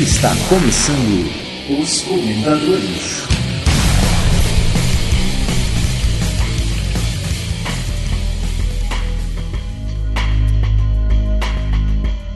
Está começando os Comentadores.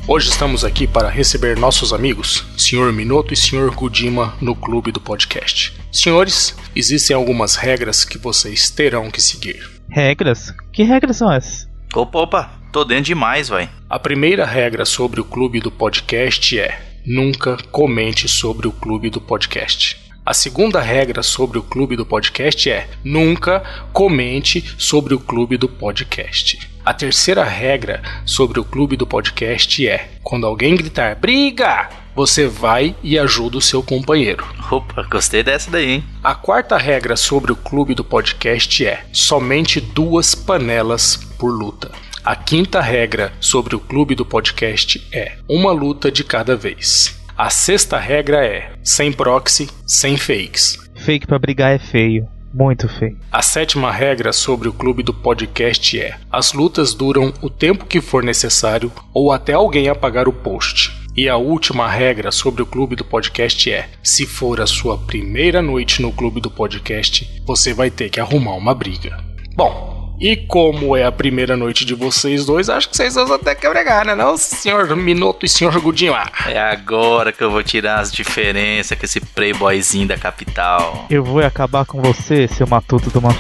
Hoje estamos aqui para receber nossos amigos, Sr. Minoto e Sr. Gudima, no clube do podcast. Senhores, existem algumas regras que vocês terão que seguir. Regras? Que regras são essas? Opa, opa, tô dentro demais, vai. A primeira regra sobre o clube do podcast é: nunca comente sobre o clube do podcast. A segunda regra sobre o clube do podcast é: nunca comente sobre o clube do podcast. A terceira regra sobre o clube do podcast é: quando alguém gritar briga, você vai e ajuda o seu companheiro. Opa, gostei dessa daí, hein? A quarta regra sobre o clube do podcast é: somente duas panelas por luta. A quinta regra sobre o clube do podcast é: uma luta de cada vez. A sexta regra é: sem proxy, sem fakes. Fake pra brigar é feio. Muito feio. A sétima regra sobre o clube do podcast é: as lutas duram o tempo que for necessário ou até alguém apagar o post. E a última regra sobre o clube do podcast é: se for a sua primeira noite no clube do podcast, você vai ter que arrumar uma briga. Bom, e como é a primeira noite de vocês dois, acho que vocês vão até que bregar, né? Não, senhor Minoto e senhor Gudinho? Ah, É agora que eu vou tirar as diferenças com esse playboyzinho da capital. Eu vou acabar com você, seu matuto de uma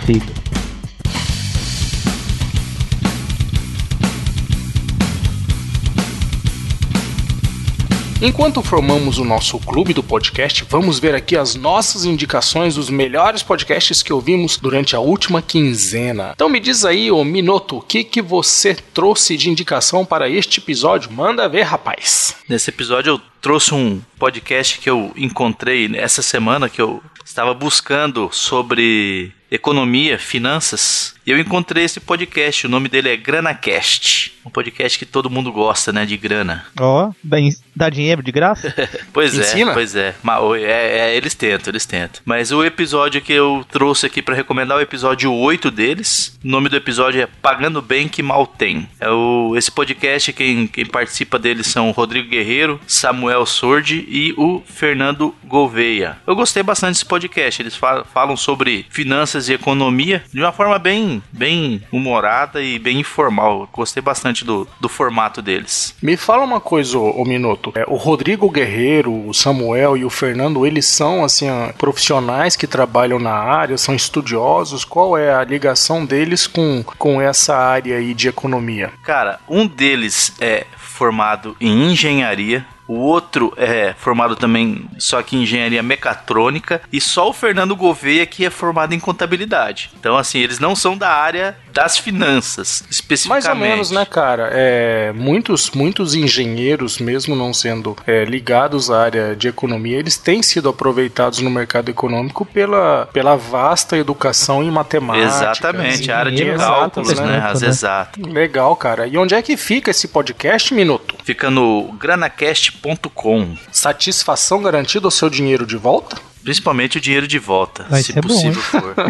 Enquanto formamos o nosso clube do podcast, vamos ver aqui as nossas indicações dos melhores podcasts que ouvimos durante a última quinzena. Então me diz aí, ô Minoto, o que, que você trouxe de indicação para este episódio? Manda ver, rapaz. Nesse episódio eu trouxe um podcast que eu encontrei essa semana que eu estava buscando sobre economia, finanças. E eu encontrei esse podcast, o nome dele é GranaCast. Um podcast que todo mundo gosta, né, de grana. Ó, dá, dá dinheiro de graça? Pois Ensina? é, pois é. Mas, o- é, é, Eles tentam, eles tentam. Mas o episódio que eu trouxe aqui pra recomendar é o episódio 8 deles. O nome do episódio é Pagando Bem Que Mal Tem. É o, esse podcast, quem, quem participa dele são o Rodrigo Guerreiro, Samuel Sordi e o Fernando Gouveia. Eu gostei bastante desse podcast. Eles fa- falam sobre finanças e economia de uma forma bem, bem humorada e bem informal. Gostei bastante do, do formato deles. Me fala uma coisa, ô, ô Minoto. É, o Rodrigo Guerreiro, o Samuel e o Fernando, eles são assim ah, profissionais que trabalham na área, são estudiosos. Qual é a ligação deles com, com essa área aí de economia? Cara, um deles é formado em engenharia. O outro é formado também, só que em engenharia mecatrônica. E só o Fernando Gouveia que é formado em contabilidade. Então, assim, eles não são da área das finanças, Mais especificamente. ou menos, né, cara? É, muitos, muitos engenheiros, mesmo não sendo é, ligados à área de economia, eles têm sido aproveitados no mercado econômico pela, pela vasta educação em matemática. Exatamente, a área de cálculos, exato, né? né? As exatas. Legal, cara. E onde é que fica esse podcast, Minuto? Fica no granacast.com. Satisfação garantida ao seu dinheiro de volta? Principalmente o dinheiro de volta, Vai se ser bom, possível for.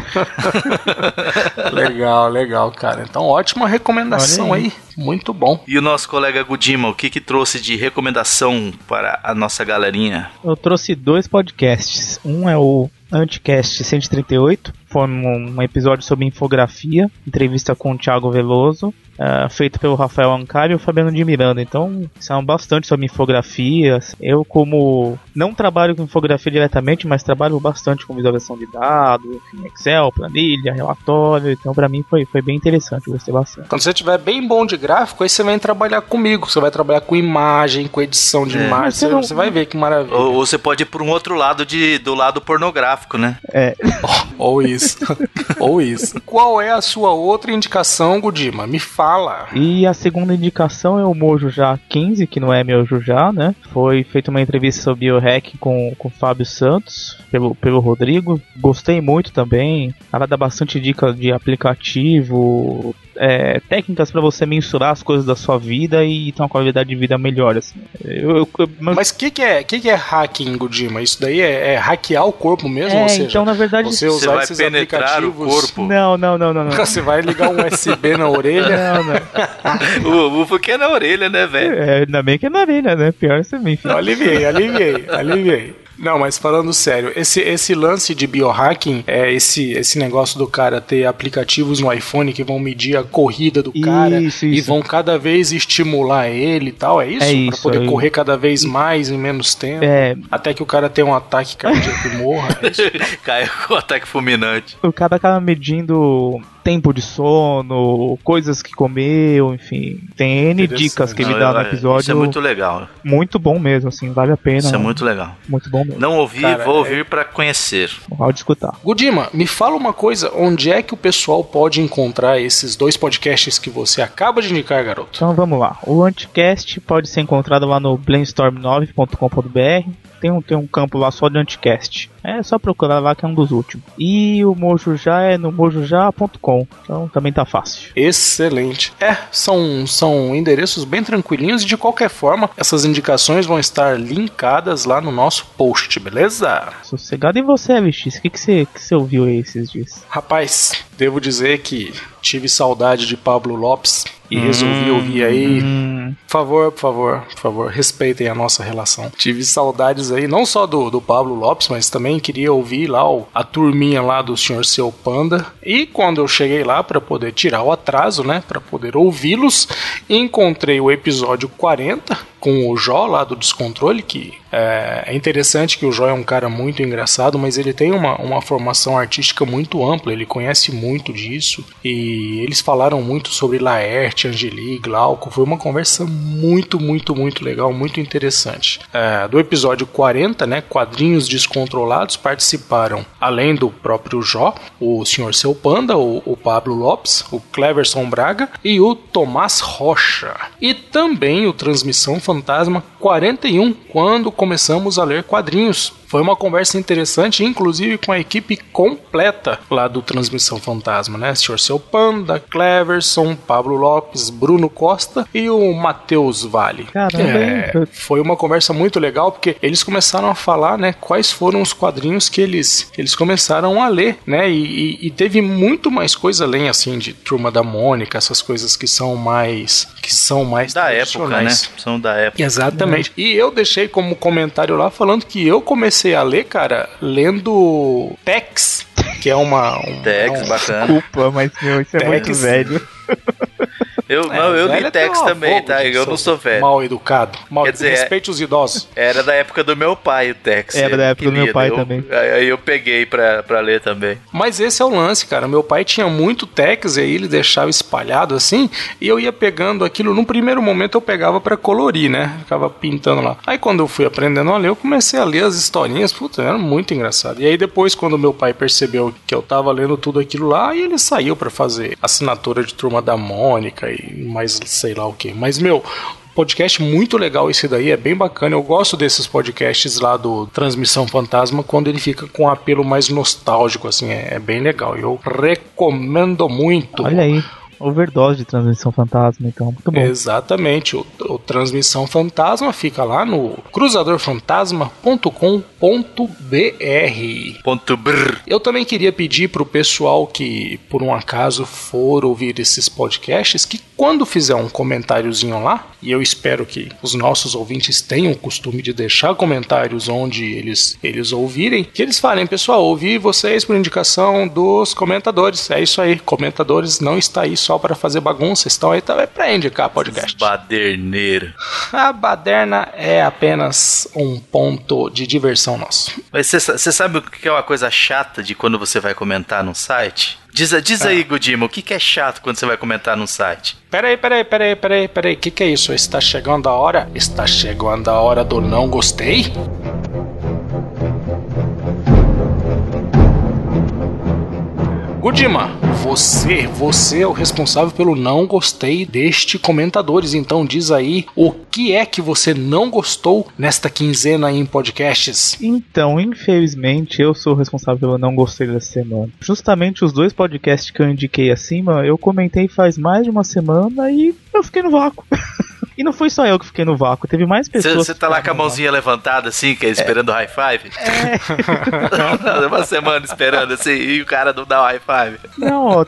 legal, legal, cara. Então, ótima recomendação Olha aí. Muito bom. E o nosso colega Gudima, o que que trouxe de recomendação para a nossa galerinha? Eu trouxe dois podcasts. Um é o Anticast 138, foi um, episódio sobre infografia, entrevista com o Thiago Veloso, ah, feito pelo Rafael Ancari e o Fabiano de Miranda. Então, são bastante sobre infografias. Eu, como não trabalho com infografia diretamente, mas trabalho bastante com visualização de dados, enfim, Excel, planilha, relatório. Então, pra mim foi, foi bem interessante, gostei bastante. Quando você estiver bem bom de gráfico, aí você vem trabalhar comigo. Você vai trabalhar com imagem, com edição de É. imagem. Você, não- você vai ver que maravilha. Ou, ou você pode ir por um outro lado de, do lado pornográfico, né? É, Ou isso. Ou isso. Qual é a sua outra indicação, Gudima? Me fala. E a segunda indicação é o Mojo Já 15, que não é meu Jujá, né? Foi feita uma entrevista sobre o REC com, com o Fábio Santos, pelo, pelo Rodrigo. Gostei muito também. Ela dá bastante dica de aplicativo, é, técnicas para você mensurar as coisas da sua vida e ter uma qualidade de vida melhor. Assim. Eu, eu, mas... mas o que, que, é, que, que é hacking, Gudima? Isso daí é, é hackear o corpo mesmo? É, ou seja, então na verdade você, usar você vai esses penetrar aplicativos... o corpo. Não, não, não, não. não. Você vai ligar um USB na orelha. Não, não. o, o porque é na orelha, né, velho? É, ainda bem que é na orelha, né? Pior é você me enfim. Aliviei, aliviei, aliviei. Não, mas falando sério, esse, esse lance de biohacking, é esse, esse negócio do cara ter aplicativos no iPhone que vão medir a corrida do cara Isso, e isso. vão cada vez estimular ele e tal, é isso? É pra isso, poder aí. correr cada vez mais em menos tempo. É, Até que o cara tenha um ataque cardíaco e morra. É isso? Caiu com o ataque fulminante. o cara acaba medindo tempo de sono, coisas que comeu, enfim. Tem N dicas que ele dá no episódio. Isso é muito legal. muito bom mesmo, assim, vale a pena. Isso é muito legal. muito bom mesmo. Não ouvi, Cara, vou é- ouvir pra conhecer. Pode escutar. Gudima, me fala uma coisa, onde é que o pessoal pode encontrar esses dois podcasts que você acaba de indicar, garoto? Então vamos lá. O Anticast pode ser encontrado lá no brainstorm9.com.br. Tem um, tem um campo lá só de Anticast. É só procurar lá que é um dos últimos. E o Mojo já é no mojojá.com. Então também tá fácil. Excelente. É, são, são endereços bem tranquilinhos e de qualquer forma, essas indicações vão estar linkadas lá no nosso post, beleza? Sossegado. E você, VX? O que, que, você, que você ouviu aí esses dias? Rapaz, devo dizer que tive saudade de Pablo Lopes e resolvi ouvir aí. Hum, Por favor, por favor, por favor, respeitem a nossa relação. Tive saudades aí, não só do, do Pablo Lopes, mas também queria ouvir lá o- a turminha lá do Sr. Seu Panda. E quando eu cheguei lá para poder tirar o atraso, né, para poder ouvi-los, encontrei o episódio 40 com o Jó lá do Descontrole, que é, é interessante que o Jó é um cara muito engraçado, mas ele tem uma, uma formação artística muito ampla, ele conhece muito disso, e eles falaram muito sobre Laerte, Angeli, Glauco, foi uma conversa muito, muito, muito legal, muito interessante. É, do episódio 40, né, Quadrinhos Descontrolados, participaram, além do próprio Jó, o Sr. Seu Panda, o, o Pablo Lopes, o Cleverson Braga e o Tomás Rocha. E também o Transmissão Fantasma 41, quando começamos a ler quadrinhos. Foi uma conversa interessante, inclusive com a equipe completa lá do Transmissão Fantasma, né? Sr. Seu Panda, Cleverson, Pablo Lopes, Bruno Costa e o Matheus Vale. Caramba, É, foi uma conversa muito legal porque eles começaram a falar, né, quais foram os quadrinhos que eles, eles começaram a ler, né, e, e- e teve muito mais coisa além assim de Turma da Mônica, essas coisas que são mais que são mais Da época, né? São da época. Exatamente. E eu deixei como comentário lá falando que eu comecei a ler, cara, lendo Tex, que é uma um, Tex, é um- bacana. Desculpa, mas meu, isso é Tex. muito velho. Eu, não, eu li é Tex também, avô, tá? Eu não sou velho. Mal educado. Mal Quer dizer, respeite os idosos. Era da época do meu pai o Tex. Era da época do meu pai eu- também. Aí eu peguei pra, pra ler também. Mas esse é o lance, cara. Meu pai tinha muito Tex e aí ele deixava espalhado assim, e eu ia pegando aquilo. No primeiro momento eu pegava pra colorir, né? Ficava pintando lá. Aí quando eu fui aprendendo a ler, eu comecei a ler as historinhas. Puta, era muito engraçado. E aí depois, quando meu pai percebeu que eu tava lendo tudo aquilo lá, aí ele saiu pra fazer assinatura de turma da Mônica e mais sei lá o que. Mas, meu. Podcast muito legal esse daí, é bem bacana. Eu gosto desses podcasts lá do Transmissão Fantasma quando ele fica com um apelo mais nostálgico, assim, é, é bem legal. Eu recomendo muito. Olha aí. Overdose de transmissão fantasma, então. Muito bom. Exatamente, o, o Transmissão Fantasma fica lá no cruzadorfantasma.com.br. Ponto brr. Eu também queria pedir pro pessoal que, por um acaso, for ouvir esses podcasts, que quando fizer um comentáriozinho lá, e eu espero que os nossos ouvintes tenham o costume de deixar comentários onde eles, eles ouvirem, que eles falem, pessoal, ouvi vocês por indicação dos comentadores. É isso aí, comentadores não está aí só para fazer bagunça, estão aí também para indicar podcast. Baderneiro. A baderna é apenas um ponto de diversão nosso. Mas você sabe o que é uma coisa chata de quando você vai comentar num site? Diz, diz Ah. aí, Godimo, o que, que é chato quando você vai comentar num site? Peraí, peraí, peraí, peraí, peraí. O que, que é isso? Está chegando a hora? Está chegando a hora do não gostei? Gudima, você, você é o responsável pelo não gostei deste comentadores. Então diz aí o que é que você não gostou nesta quinzena em podcasts. Então, infelizmente, eu sou o responsável pelo não gostei dessa semana. Justamente os dois podcasts que eu indiquei acima, eu comentei faz mais de uma semana e eu fiquei no vácuo. E não foi só eu que fiquei no vácuo, teve mais pessoas. Você tá lá com a mãozinha levantada assim, que é esperando o high five? É. Uma semana esperando assim, e o cara não dá o high five. Não, ó,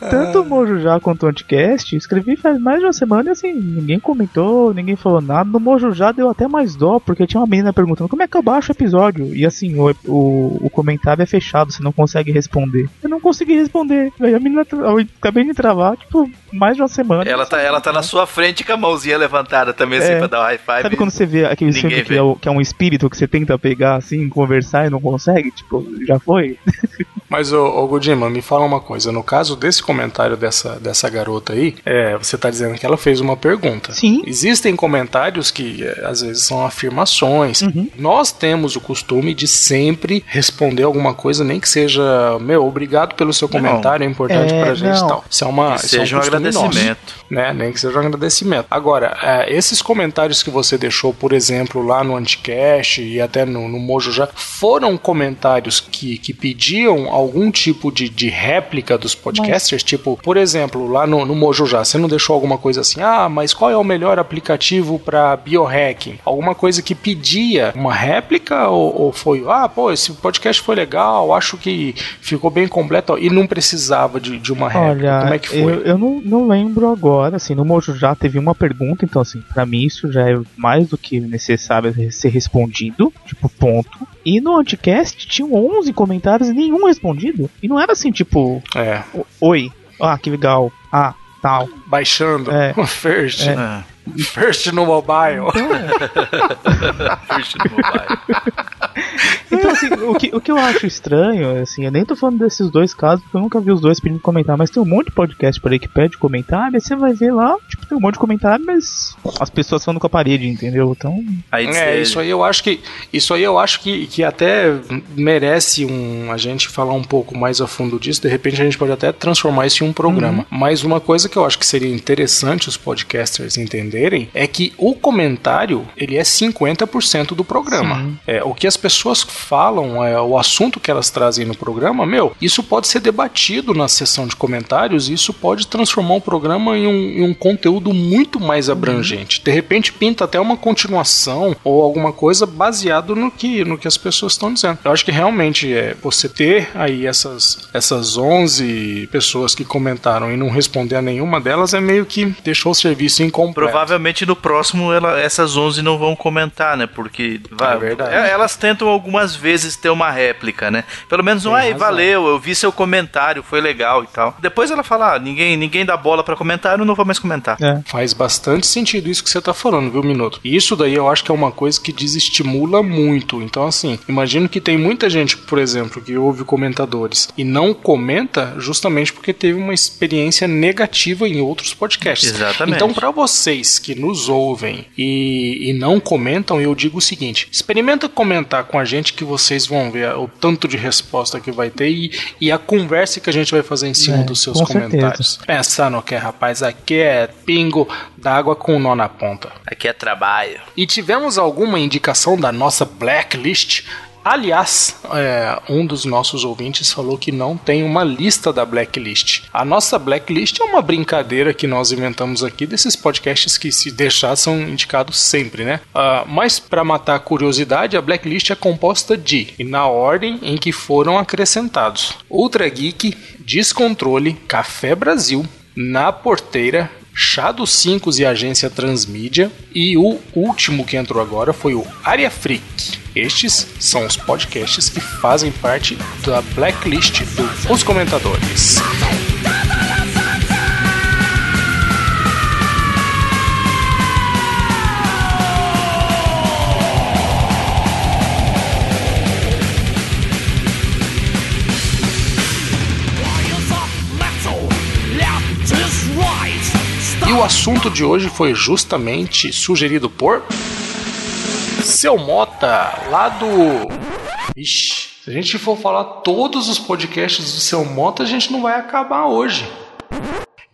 tanto o Mojo já quanto o Anticast, escrevi faz mais de uma semana e assim, ninguém comentou, ninguém falou nada. No Mojo já deu até mais dó, porque tinha uma menina perguntando como é que eu baixo o episódio. E assim, o, o, o comentário é fechado, você não consegue responder. Eu não consegui responder. Aí a menina, eu acabei de travar, tipo, mais de uma semana. Ela tá, ela tá na sua frente com a mãozinha levantada levantada também, assim, é. pra dar um high five. Sabe quando você vê aquele filme que é, que é, um espírito que você tenta pegar, assim, conversar e não consegue? Tipo, já foi? Mas, ô, ô Godima, me fala uma coisa. No caso desse comentário dessa, dessa garota aí, é, você tá dizendo que ela fez uma pergunta. Sim. Existem comentários que, é, às vezes, são afirmações. Uhum. Nós temos o costume de sempre responder alguma coisa, nem que seja, meu, obrigado pelo seu comentário, não. é importante é, pra gente e tal. Isso é uma. Que seja é um, um agradecimento. Nosso, né? Nem que seja um agradecimento. Agora, é, esses comentários que você deixou, por exemplo, lá no Anticast e até no, no Mojo já, foram comentários que, que pediam algum tipo de, de réplica dos podcasters? Mas... Tipo, por exemplo, lá no, no Mojo já, você não deixou alguma coisa assim, ah, mas qual é o melhor aplicativo para biohacking? Alguma coisa que pedia uma réplica ou, ou, foi, ah, pô, esse podcast foi legal, acho que ficou bem completo e não precisava de, de uma réplica? Olha, Como é que foi? Eu, eu não, não lembro agora, assim, no Mojo já teve uma pergunta, então assim, para mim isso já é mais do que necessário ser respondido, tipo, ponto. E no Anticast tinham 11 comentários e nenhum respondido. E não era assim, tipo, é. oi, ah, que legal, ah, tal. Baixando, é. first. É. é. First no mobile. Então, First no mobile. Então, assim, o que, o que eu acho estranho, assim, eu nem tô falando desses dois casos, porque eu nunca vi os dois pedindo comentar, mas tem um monte de podcast por aí que pede comentário, aí você vai ver lá, tipo, tem um monte de comentário, mas as pessoas falando com a parede, entendeu? Então. Aí, é, isso aí eu acho que. Isso aí eu acho que, que até merece um, a gente falar um pouco mais a fundo disso. De repente a gente pode até transformar isso em um programa. Uhum. Mas uma coisa que eu acho que seria interessante os podcasters entenderem é que o comentário ele é 50% do programa. É, o que as pessoas falam, é, o assunto que elas trazem no programa, meu, isso pode ser debatido na sessão de comentários e isso pode transformar o programa em um, em um conteúdo muito mais abrangente. De repente pinta até uma continuação ou alguma coisa baseado no que, no que as pessoas estão dizendo. Eu acho que realmente é você ter aí essas, essas 11 pessoas que comentaram e não responder a nenhuma delas é meio que deixou o serviço incompleto. Provavelmente no próximo ela, essas 11 não vão comentar, né? Porque vai, é verdade. É, elas tentam algumas vezes ter uma réplica, né? Pelo menos um, ai, valeu, eu vi seu comentário, foi legal e tal. Depois ela fala, ah, ninguém, ninguém dá bola para comentário, não vou mais comentar. É. Faz bastante sentido isso que você tá falando, viu, Minuto? E isso daí eu acho que é uma coisa que desestimula muito. Então, assim, imagino que tem muita gente, por exemplo, que ouve comentadores e não comenta justamente porque teve uma experiência negativa em outros podcasts. Exatamente. Então, para vocês que nos ouvem e, e não comentam, eu digo o seguinte: experimenta comentar com a gente que vocês vão ver o tanto de resposta que vai ter e, e a conversa que a gente vai fazer em cima é, dos seus comentários. Certeza. Pensando que, rapaz, aqui é pingo d'água com nó na ponta. Aqui é trabalho. E tivemos alguma indicação da nossa blacklist? Aliás, é, um dos nossos ouvintes falou que não tem uma lista da blacklist. A nossa blacklist é uma brincadeira que nós inventamos aqui desses podcasts que, se deixar, são indicados sempre, né? Uh, mas, para matar a curiosidade, a blacklist é composta de, e na ordem em que foram acrescentados: Ultra Geek, Descontrole, Café Brasil, Na Porteira, Chá dos Cinco e Agência Transmídia. E o último que entrou agora foi o Área Freak. Estes são os podcasts que fazem parte da blacklist dos Comentadores. O assunto de hoje foi justamente sugerido por seu Mota, lá do. Ixi, Se a gente for falar todos os podcasts do seu moto, a gente não vai acabar hoje.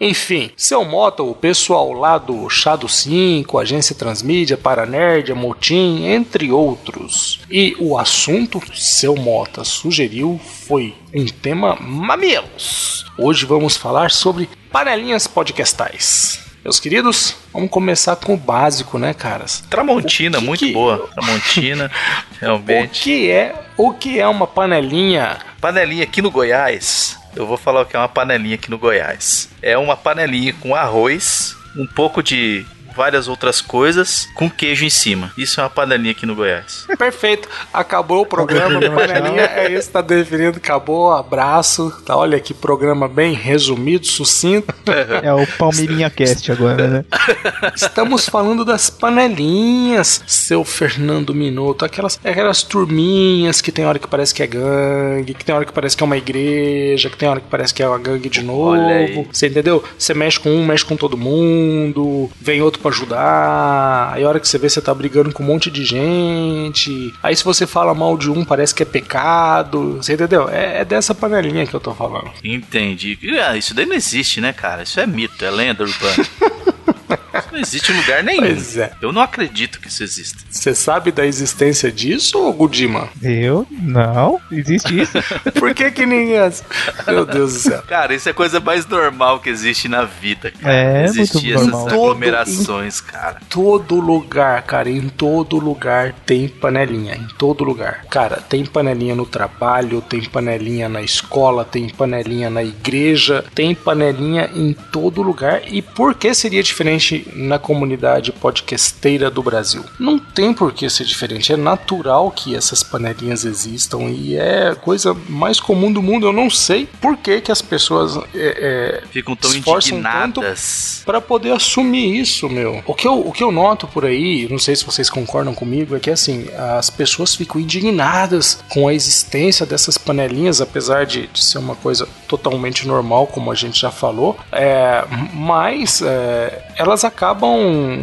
Enfim, seu moto, o pessoal lá do Chá do 5, Agência Transmídia, Paranerd, Motim, entre outros. E o assunto seu Mota sugeriu foi um tema mamilos. Hoje vamos falar sobre panelinhas podcastais. Meus queridos, vamos começar com o básico, né, caras? Tramontina, que muito que... boa. Tramontina, realmente. O que é, o que é uma panelinha? Panelinha aqui no Goiás eu vou falar o que é uma panelinha aqui no Goiás. É uma panelinha com arroz, um pouco de várias outras coisas com queijo em cima. Isso é uma panelinha aqui no Goiás. Perfeito. Acabou o programa. panelinha é isso, tá definido. Acabou. Abraço. Tá, olha que programa bem resumido, sucinto. É o Palmeirinha Cast agora, né? Estamos falando das panelinhas, seu Fernando Minuto. Aquelas, aquelas turminhas que tem hora que parece que é gangue, que tem hora que parece que é uma igreja, que tem hora que parece que é uma gangue de novo. Você entendeu? Você mexe com um, mexe com todo mundo. Vem outro para ajudar. Aí a hora que você vê, você tá brigando com um monte de gente. Aí se você fala mal de um, parece que é pecado. Você entendeu? É, é dessa panelinha que eu tô falando. Entendi. Ah, isso daí não existe, né, cara? Isso é mito, é lenda urbana. Não existe em lugar nenhum. Pois é. Eu não acredito que isso exista. Você sabe da existência disso, Gudima? Eu? Não. Existe isso? Por que que ninguém... Meu Deus do céu. Cara, isso é a coisa mais normal que existe na vida, cara. É, Existir essas normal. aglomerações, todo, cara. Em todo lugar, cara, em todo lugar tem panelinha. Em todo lugar. Cara, tem panelinha no trabalho, tem panelinha na escola, tem panelinha na igreja, tem panelinha em todo lugar. E por que seria diferente na comunidade podcasteira do Brasil. Não tem por que ser diferente, é natural que essas panelinhas existam e é coisa mais comum do mundo. Eu não sei por que, que as pessoas é, é, ficam tão indignadas para poder assumir isso, meu. O que, eu, o que eu noto por aí, não sei se vocês concordam comigo, é que assim, as pessoas ficam indignadas com a existência dessas panelinhas, apesar de, de ser uma coisa totalmente normal, como a gente já falou, é, mas é, elas acabam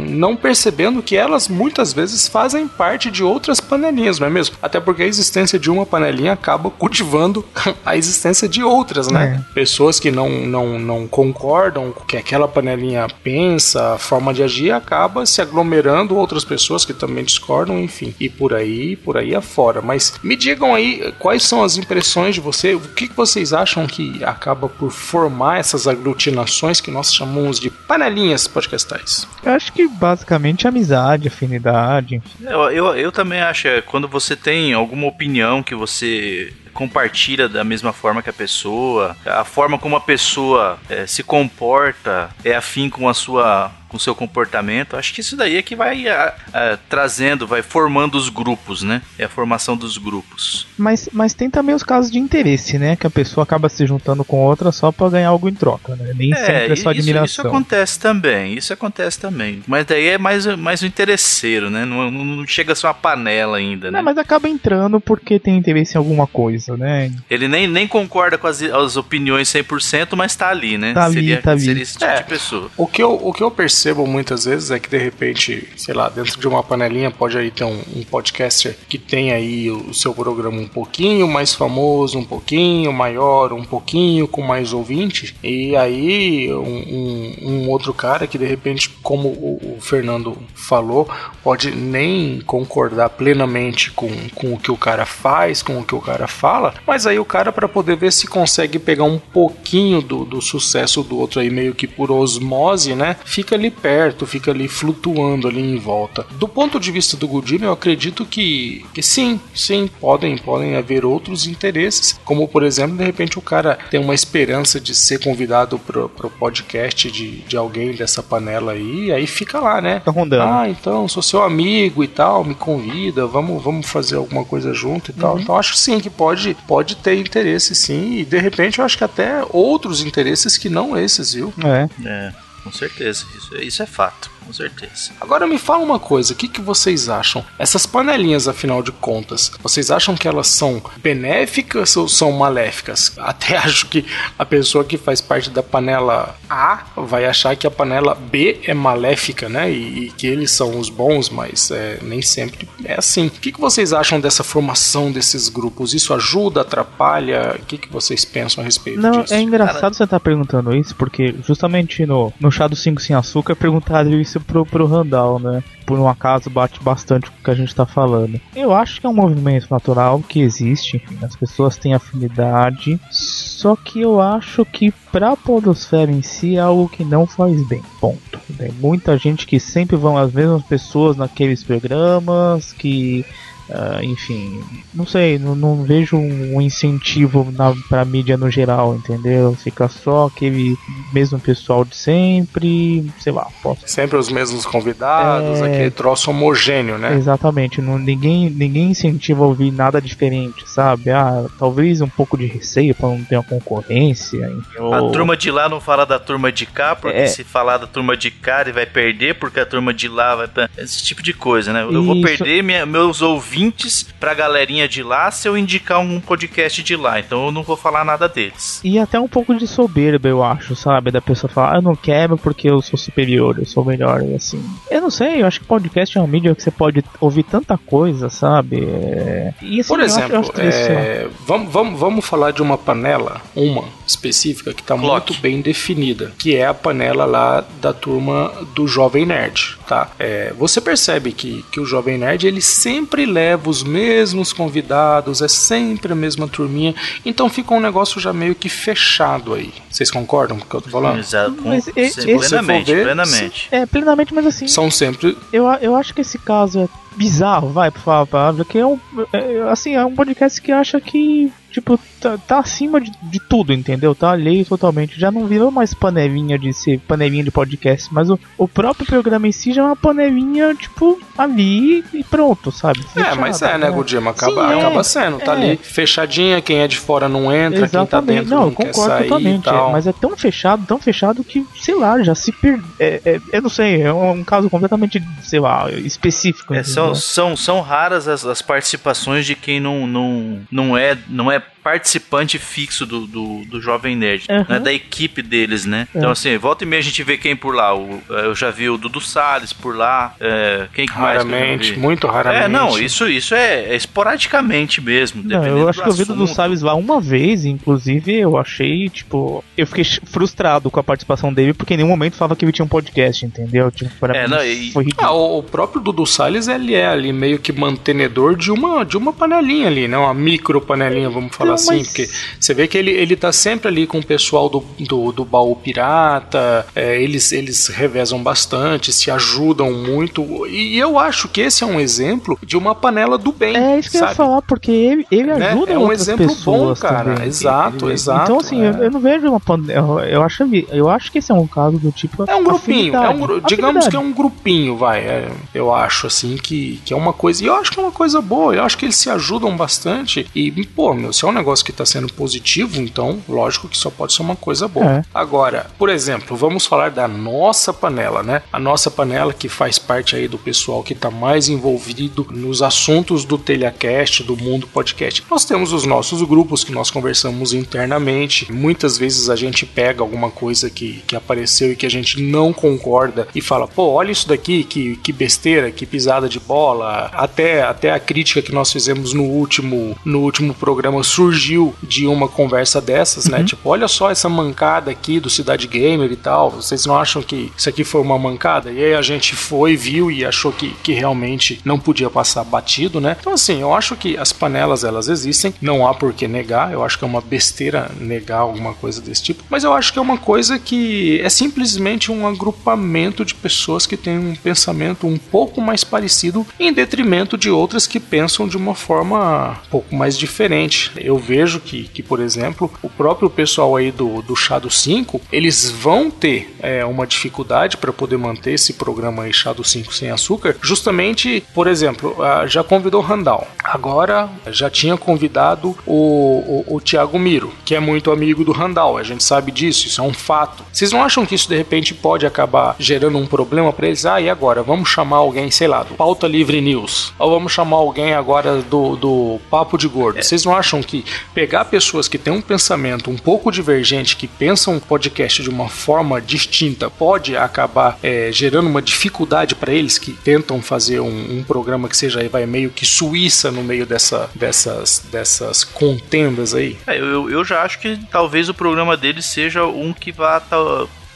não percebendo que elas muitas vezes fazem parte de outras panelinhas, não é mesmo? Até porque a existência de uma panelinha acaba cultivando a existência de outras, né? É. Pessoas que não, não, não concordam com o que aquela panelinha pensa, a forma de agir, acaba se aglomerando outras pessoas que também discordam, enfim, e por aí, por aí afora. Mas me digam aí quais são as impressões de você, o que vocês acham que acaba por formar essas aglutinações que nós chamamos de panelinhas podcastais? Eu acho que basicamente amizade, afinidade. Eu, eu, eu também acho, é, quando você tem alguma opinião que você compartilha da mesma forma que a pessoa, a forma como a pessoa é, se comporta é afim com a sua com seu comportamento. Acho que isso daí é que vai a, a, trazendo, vai formando os grupos, né? É a formação dos grupos. Mas, mas tem também os casos de interesse, né? Que a pessoa acaba se juntando com outra só para ganhar algo em troca, né? Nem é, sempre é só admiração. Isso, isso acontece também, isso acontece também. Mas daí é mais, mais o interesseiro, né? Não, não chega a ser uma panela ainda, né? Não, mas acaba entrando porque tem interesse em alguma coisa, né? Ele nem, nem concorda com as, as opiniões 100%, mas tá ali, né? Tá ali, seria, tá ali. Seria esse tipo é, de pessoa. O que, eu, o que eu percebo percebo muitas vezes é que de repente, sei lá, dentro de uma panelinha pode aí ter um, um podcaster que tem aí o seu programa um pouquinho mais famoso, um pouquinho maior, um pouquinho com mais ouvintes, e aí um, um, um outro cara que de repente, como o, o, Fernando falou, pode nem concordar plenamente com, com o que o cara faz, com o que o cara fala, mas aí o cara, para poder ver se consegue pegar um pouquinho do, do sucesso do outro aí, meio que por osmose, né? Fica ali perto, fica ali flutuando ali em volta. Do ponto de vista do Godino, eu acredito que, que sim, sim, podem, podem haver outros interesses, como por exemplo, de repente o cara tem uma esperança de ser convidado pro, pro podcast de, de alguém dessa panela aí, e aí fica lá, né? Tá rondando. Ah, então, sou seu amigo e tal, me convida, vamos, vamos fazer alguma coisa junto e tal. Uhum. Então acho sim que pode, pode ter interesse sim, e de repente eu acho que até outros interesses que não esses, viu? É. É. Com certeza, isso, isso é fato. Com certeza. Agora me fala uma coisa, o que, que vocês acham? Essas panelinhas, afinal de contas, vocês acham que elas são benéficas ou são maléficas? Até acho que a pessoa que faz parte da panela A vai achar que a panela B é maléfica, né? E, e que eles são os bons, mas é, nem sempre é assim. O que, que vocês acham dessa formação desses grupos? Isso ajuda, atrapalha? O que, que vocês pensam a respeito Não, disso? é engraçado Cara... você estar tá perguntando isso, porque justamente no, no chá do 5 sem açúcar perguntaram isso pro, pro Randall, né? Por um acaso bate bastante com o que a gente tá falando. Eu acho que é um movimento natural que existe, enfim, as pessoas têm afinidade, só que eu acho que pra podosfera em si é algo que não faz bem, ponto. Tem muita gente que sempre vão as mesmas pessoas naqueles programas, que Uh, enfim, não sei, não, não, vejo um incentivo na, pra mídia no geral, entendeu? Fica só aquele mesmo pessoal de sempre, sei lá. Posso... Sempre os mesmos convidados, é... aquele troço homogêneo, né? Exatamente, não, ninguém, ninguém incentiva a ouvir nada diferente, sabe? Ah, talvez um pouco de receio pra não ter uma concorrência. Ou... A turma de lá não fala da turma de cá, porque é... se falar da turma de cá ele vai perder, porque a turma de lá vai. Esse tipo de coisa, né? Eu Isso... vou perder minha, meus ouvintes ouvintes pra galerinha de lá se eu indicar um podcast de lá. Então eu não vou falar nada deles. E até um pouco de soberba, eu acho, sabe? Da pessoa falar, ah, eu não quero porque eu sou superior, eu sou melhor, assim. Eu não sei, eu acho que podcast é uma mídia que você pode ouvir tanta coisa, sabe? É... E, assim, Por exemplo, é... vamos, vamos, vamos falar de uma panela, uma específica, que tá muito bem definida, que é a panela lá da turma do Jovem Nerd, tá? É, você percebe que, que o Jovem Nerd, ele sempre leva os mesmos convidados, é sempre a mesma turminha, então fica um negócio já meio que fechado aí. Vocês concordam com o que eu tô falando? Exato, mas esse, plenamente, ver, plenamente. É, plenamente, mas assim. São sempre. Eu, eu acho que esse caso é bizarro, vai, por falar a palavra, que é um. É, assim, é um podcast que acha que tipo, tá, tá acima de, de, tudo, entendeu? Tá alheio totalmente. Já não virou mais panelinha de ser panelinha de podcast, mas o, o próprio programa em si já é uma panelinha, tipo, ali e pronto, sabe? Fechada, é, mas é, né, né Godima? Acaba, Sim, acaba é, sendo, tá é. ali fechadinha, quem é de fora não entra, Exatamente. quem tá dentro não, não concordo quer sair totalmente, é, mas é tão fechado, tão fechado que, sei lá, já se perde. É, é, eu não sei, é um, um, caso completamente, sei lá, específico. São, são, são raras as, as participações de quem não, não, não é não é participante fixo do, do, do Jovem Nerd, uhum. né, da equipe deles, né? É. Então, assim, volta e meia a gente vê quem por lá. O, é, eu já vi o Dudu Salles por lá. É, quem que raramente, mais? muito raramente. É, não, isso, isso é, é esporadicamente mesmo. Não, eu acho que eu vi o Dudu Salles lá uma vez, inclusive eu achei, tipo, eu fiquei frustrado com a participação dele, porque em nenhum momento falava que ele tinha um podcast, entendeu? Tipo, para é, não, e... foi ah, o próprio Dudu Salles, ele é ali meio que mantenedor de uma, de uma panelinha ali, né? Uma micro panelinha, vamos falar assim, mas... porque você vê que ele, ele tá sempre ali com o pessoal do, do, do baú pirata, é, eles, eles revezam bastante, se ajudam muito, e eu acho que esse é um exemplo de uma panela do bem. É isso que sabe? eu ia falar, porque ele, ele né? ajuda né? É um exemplo bom, cara. Também. Exato, ele, exato. Então, assim, é. eu, eu, não vejo uma panela. Eu acho, eu acho que esse é um caso do tipo. É um grupinho, é um, digamos que é um grupinho, vai. É, eu acho, assim, que, que é uma coisa. E eu acho que é uma coisa boa. Eu acho que eles se ajudam bastante. E, pô, meu, se é um negócio que está sendo positivo, então lógico que só pode ser uma coisa boa. É. Agora, por exemplo, vamos falar da nossa panela, né? A nossa panela que faz parte aí do pessoal que está mais envolvido nos assuntos do Telecast, do mundo podcast. Nós temos os nossos grupos que nós conversamos internamente. Muitas vezes a gente pega alguma coisa que, que apareceu e que a gente não concorda e fala, pô, olha isso daqui, que, que besteira, que pisada de bola. Até, até a crítica que nós fizemos no último, no último programa surgiu surgiu de uma conversa dessas, né? Uhum. Tipo, olha só essa mancada aqui do Cidade Gamer e tal. Vocês não acham que isso aqui foi uma mancada? E aí a gente foi, viu e achou que, que realmente não podia passar batido, né? Então, assim, eu acho que as panelas elas existem, não há por que negar. Eu acho que é uma besteira negar alguma coisa desse tipo, mas eu acho que é uma coisa que é simplesmente um agrupamento de pessoas que têm um pensamento um pouco mais parecido em detrimento de outras que pensam de uma forma um pouco mais diferente. Eu vejo que, que por exemplo, o próprio pessoal aí do, do Chá do 5, eles vão ter é, uma dificuldade para poder manter esse programa aí Chá do 5 sem açúcar, justamente, por exemplo, já convidou o Randall, agora já tinha convidado o, o, o Thiago Miro, que é muito amigo do Randall, a gente sabe disso, isso é um fato. Vocês não acham que isso de repente pode acabar gerando um problema para eles? Ah, e agora? Vamos chamar alguém, sei lá, do Pauta Livre News, ou vamos chamar alguém agora do, do Papo de Gordo. É. Vocês não acham que pegar pessoas que têm um pensamento um pouco divergente, que pensam o podcast de uma forma distinta, pode acabar é, gerando uma dificuldade para eles que tentam fazer um, um, programa que seja aí, vai meio que Suíça no meio dessa, dessas, dessas contendas aí? É, eu, eu já acho que talvez o programa deles seja um que vá tá,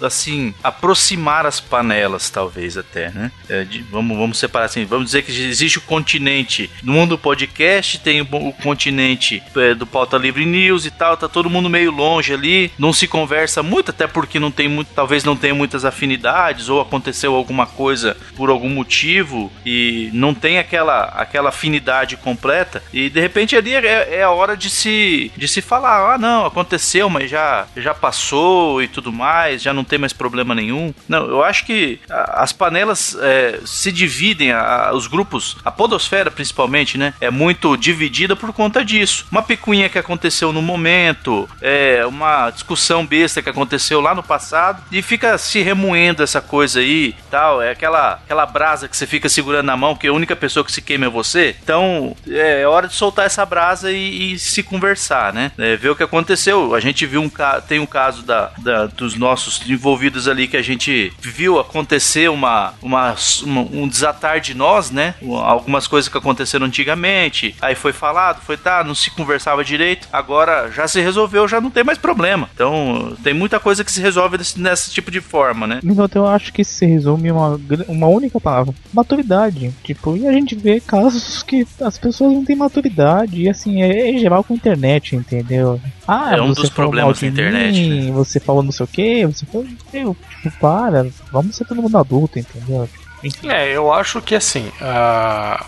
assim, aproximar as panelas, talvez até, né? É, de, vamos, vamos separar assim, vamos dizer que existe o continente no mundo podcast, tem o, o continente é, do Pauta Livre News e tal, tá todo mundo meio longe ali, não se conversa muito, até porque não tem muito, talvez não tenha muitas afinidades, ou aconteceu alguma coisa por algum motivo e não tem aquela, aquela afinidade completa, e de repente ali é, é a hora de se, de se falar, ah não, aconteceu, mas já, já passou e tudo mais, já não tem mais problema nenhum. Não, eu acho que as panelas é, se dividem, a, os grupos, a podosfera principalmente, né? É muito dividida por conta disso. Uma picuinha que aconteceu no momento, é uma discussão besta que aconteceu lá no passado e fica se remoendo essa coisa aí, tal. É aquela, aquela brasa que você fica segurando na mão, porque a única pessoa que se queima é você. Então é, é hora de soltar essa brasa e, e se conversar, né? É, ver o que aconteceu. A gente viu um tem um caso da, da dos nossos envolvidos ali que a gente viu acontecer uma, uma, uma, um desatar de nós, né? Algumas coisas que aconteceram antigamente, aí foi falado, foi tá, não se conversava direito, agora já se resolveu, já não tem mais problema. Então, tem muita coisa que se resolve desse, nesse tipo de forma, né? Então, eu acho que se resume uma, uma única palavra: maturidade. Tipo, e a gente vê casos que as pessoas não têm maturidade, e assim, é, é geral com a internet, entendeu? Ah, é um dos problemas da internet. Mim, né? Você falou não sei o que, você falou, meu, tipo, para, vamos ser todo mundo adulto, entendeu? Enfim. É, eu acho que assim, uh,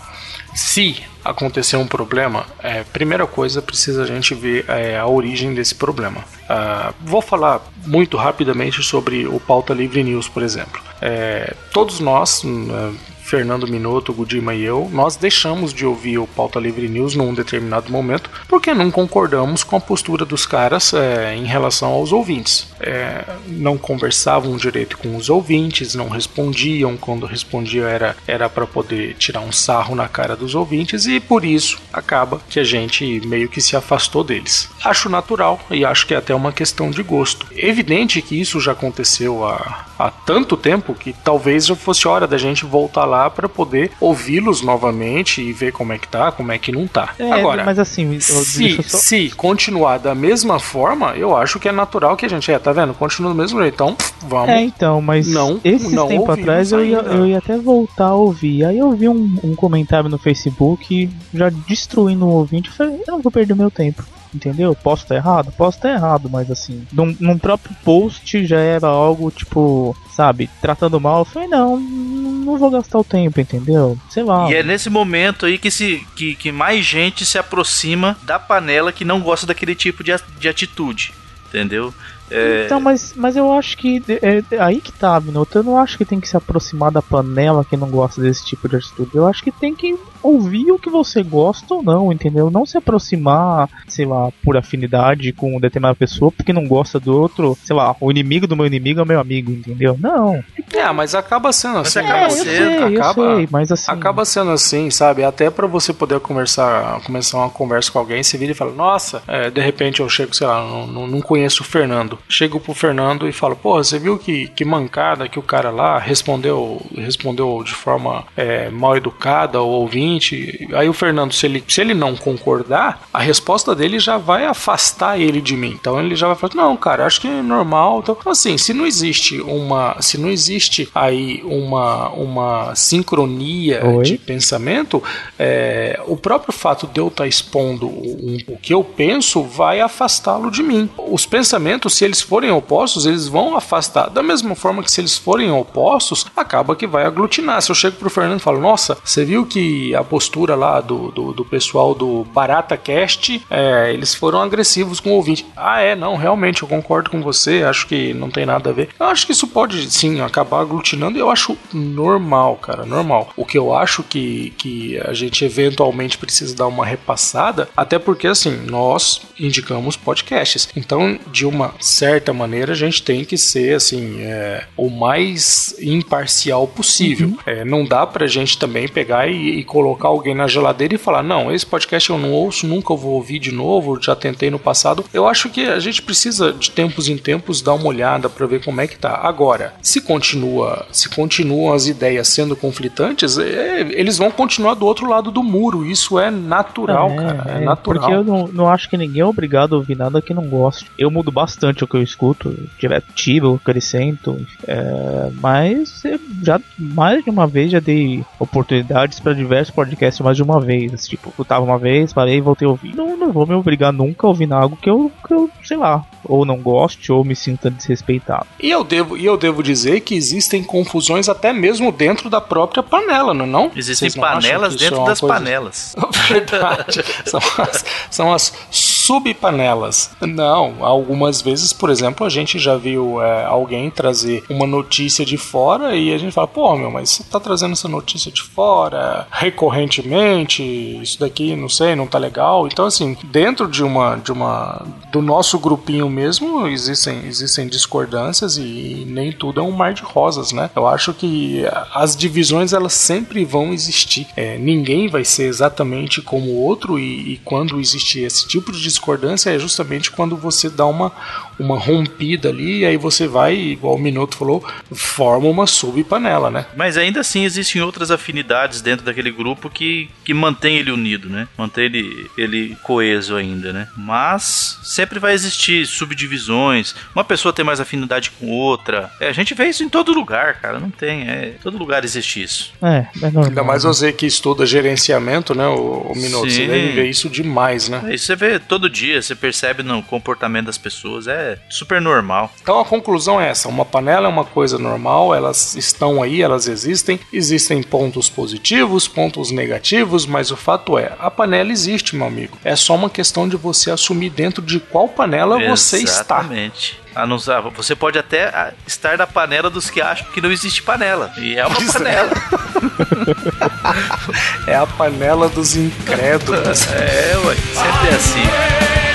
se acontecer um problema, é, primeira coisa precisa a gente ver é, a origem desse problema. Uh, vou falar muito rapidamente sobre o Pauta Livre News, por exemplo. É, todos nós, uh, Fernando Minuto, Gudima e eu, nós deixamos de ouvir o Pauta Livre News num determinado momento porque não concordamos com a postura dos caras é, em relação aos ouvintes. É, não conversavam direito com os ouvintes, não respondiam, quando respondiam era era para poder tirar um sarro na cara dos ouvintes e por isso acaba que a gente meio que se afastou deles. Acho natural e acho que é até uma questão de gosto. Evidente que isso já aconteceu há, há tanto tempo que talvez já fosse hora da gente voltar lá para poder ouvi-los novamente e ver como é que tá, como é que não tá. É, Agora, mas assim, se, só... se continuar da mesma forma, eu acho que é natural que a gente, é, tá vendo? Continua do mesmo jeito, então vamos. É, então, mas não, esse não tempo atrás eu ia, eu ia até voltar a ouvir. Aí eu vi um, um comentário no Facebook já destruindo o ouvinte, eu falei, eu não vou perder meu tempo entendeu? Posso estar errado? Posso estar errado, mas assim, num, num, próprio post já era algo tipo, sabe, tratando mal. Eu falei, não, não vou gastar o tempo, entendeu? Sei lá. E é nesse momento aí que, se, que, que mais gente se aproxima da panela que não gosta daquele tipo de, de atitude, entendeu? É... Então, mas, mas eu acho que é, é aí que tá, Minuto. Eu não acho que tem que se aproximar da panela que não gosta desse tipo de atitude. Eu acho que tem que ouvir o que você gosta ou não, entendeu? Não se aproximar, sei lá, por afinidade com determinada pessoa porque não gosta do outro, sei lá, o inimigo do meu inimigo é meu amigo, entendeu? Não. É, mas acaba sendo assim. Mas acaba sendo, sei, acaba, sei, mas assim. Acaba sendo assim, sabe? Até para você poder conversar, começar uma conversa com alguém, você vira e fala, nossa, é, de repente eu chego, sei lá, não, não conheço o Fernando. Chego pro Fernando e falo, pô, você viu que, que mancada que o cara lá respondeu, respondeu de forma é, mal educada ou ouvindo seguinte, aí o Fernando, se ele, se ele não concordar, a resposta dele já vai afastar ele de mim. Então ele já vai falar, não, cara, acho que é normal. Então, assim, se não existe uma, se não existe aí uma, uma sincronia Oi? de pensamento, é, o próprio fato de eu estar tá expondo um, o que eu penso vai afastá-lo de mim. Os pensamentos, se eles forem opostos, eles vão afastar. Da mesma forma que se eles forem opostos, acaba que vai aglutinar. Se eu chego pro Fernando e falo, nossa, você viu que a postura lá do, do, do pessoal do Barata Cast, é, eles foram agressivos com o ouvinte. Ah, é, não, realmente, eu concordo com você, acho que não tem nada a ver. Eu acho que isso pode, sim, acabar aglutinando e eu acho normal, cara, normal. O que eu acho que, que a gente eventualmente precisa dar uma repassada, até porque, assim, nós indicamos podcasts. Então, de uma certa maneira, a gente tem que ser, assim, é, o mais imparcial possível. Uhum. É, não dá pra gente também pegar e, e, colocar alguém na geladeira e falar: não, esse podcast eu não ouço, nunca vou ouvir de novo, já tentei no passado. Eu acho que a gente precisa, de tempos em tempos, dar uma olhada para ver como é que tá. Agora, se continua, se continuam as ideias sendo conflitantes, é, eles vão continuar do outro lado do muro. Isso é natural, é, cara. É, é natural. Porque eu não, não acho que ninguém é obrigado a ouvir nada que não goste. Eu mudo bastante o que eu escuto, direto tiro, acrescento, é, mas já mais de uma vez já dei oportunidades para diversos podcasts mais de uma vez. Tipo, eu tava uma vez, parei e voltei a ouvir. Não, não vou me obrigar nunca a ouvir algo que eu, que eu, sei lá, ou não goste ou me sinta desrespeitado. E eu devo, e eu devo dizer que existem confusões até mesmo dentro da própria panela, não é não? Existem não panelas dentro das coisa... panelas. Verdade. são as, são as subpanelas. Não, algumas vezes, por exemplo, a gente já viu é, alguém trazer uma notícia de fora e a gente fala, pô, meu, mas você tá trazendo essa notícia de fora recorrentemente, isso daqui, não sei, não tá legal. Então, assim, dentro de uma, de uma, do nosso grupinho mesmo, existem, existem discordâncias e nem tudo é um mar de rosas, né? Eu acho que as divisões, elas sempre vão existir. É, ninguém vai ser exatamente como o outro e, e quando existir esse tipo de discordância é justamente quando você dá uma, uma rompida ali e aí você vai, igual o Minuto falou, forma uma subpanela, né? Mas ainda assim existem outras afinidades dentro daquele grupo que, que mantém ele unido, né? Mantém ele, ele coeso ainda, né? Mas sempre vai existir subdivisões, uma pessoa tem mais afinidade com outra. É, a gente vê isso em todo lugar, cara, não tem, é, todo lugar existe isso. É, é normal. Ainda mais você que estuda gerenciamento, né, o, o Minuto, Sim. você deve ver isso demais, né? É, isso você vê todo dia, você percebe no comportamento das pessoas, é super normal. Então a conclusão é essa: uma panela é uma coisa normal, elas estão aí, elas existem, existem pontos positivos, pontos negativos, mas o fato é, a panela existe, meu amigo. É só uma questão de você assumir dentro de qual panela Exatamente. você está. Exatamente. Você pode até estar na panela dos que acham que não existe panela. E é uma Isso é. panela. É. é a panela dos incrédulos. É, ué, sempre é assim.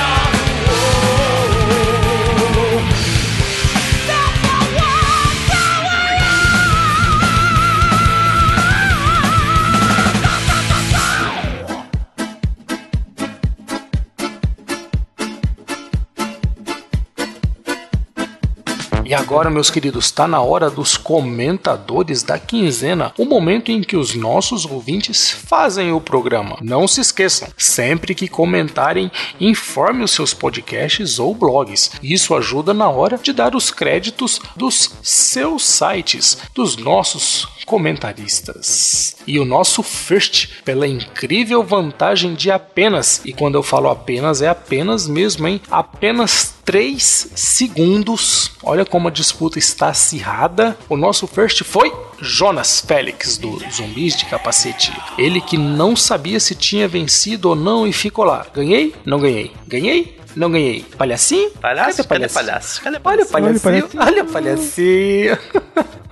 E agora, meus queridos, está na hora dos comentadores da quinzena, o momento em que os nossos ouvintes fazem o programa. Não se esqueçam, sempre que comentarem, informe os seus podcasts ou blogs. Isso ajuda na hora de dar os créditos dos seus sites, dos nossos comentaristas. E o nosso first, pela incrível vantagem de apenas, e quando eu falo apenas, é apenas mesmo, hein? Apenas 3 segundos. Olha como a disputa está acirrada. O nosso first foi Jonas Félix, do Zumbis de Capacete. Ele que não sabia se tinha vencido ou não e ficou lá. Ganhei? Não ganhei. Ganhei? Não ganhei. Palhacinho? Palhaço? Cadê palhaço? Cadê palhaço? Olha o palhacinho. Olha o palhacinho.